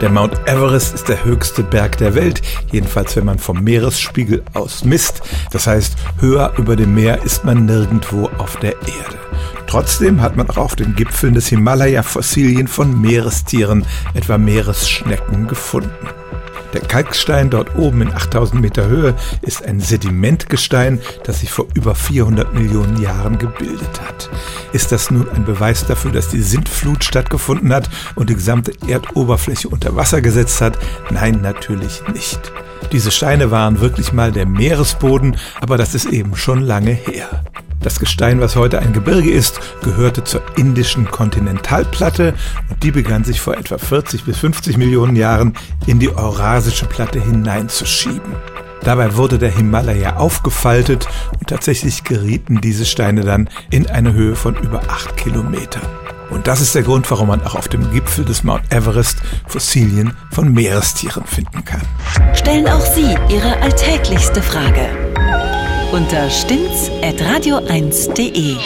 Der Mount Everest ist der höchste Berg der Welt, jedenfalls wenn man vom Meeresspiegel aus misst. Das heißt, höher über dem Meer ist man nirgendwo auf der Erde. Trotzdem hat man auch auf den Gipfeln des Himalaya Fossilien von Meerestieren, etwa Meeresschnecken, gefunden. Der Kalkstein dort oben in 8000 Meter Höhe ist ein Sedimentgestein, das sich vor über 400 Millionen Jahren gebildet hat. Ist das nun ein Beweis dafür, dass die Sintflut stattgefunden hat und die gesamte Erdoberfläche unter Wasser gesetzt hat? Nein, natürlich nicht. Diese Steine waren wirklich mal der Meeresboden, aber das ist eben schon lange her. Das Gestein, was heute ein Gebirge ist, gehörte zur indischen Kontinentalplatte und die begann sich vor etwa 40 bis 50 Millionen Jahren in die Eurasische Platte hineinzuschieben. Dabei wurde der Himalaya aufgefaltet und tatsächlich gerieten diese Steine dann in eine Höhe von über 8 Kilometern. Und das ist der Grund, warum man auch auf dem Gipfel des Mount Everest Fossilien von Meerestieren finden kann. Stellen auch Sie Ihre alltäglichste Frage unter stimmtz.radio1.de.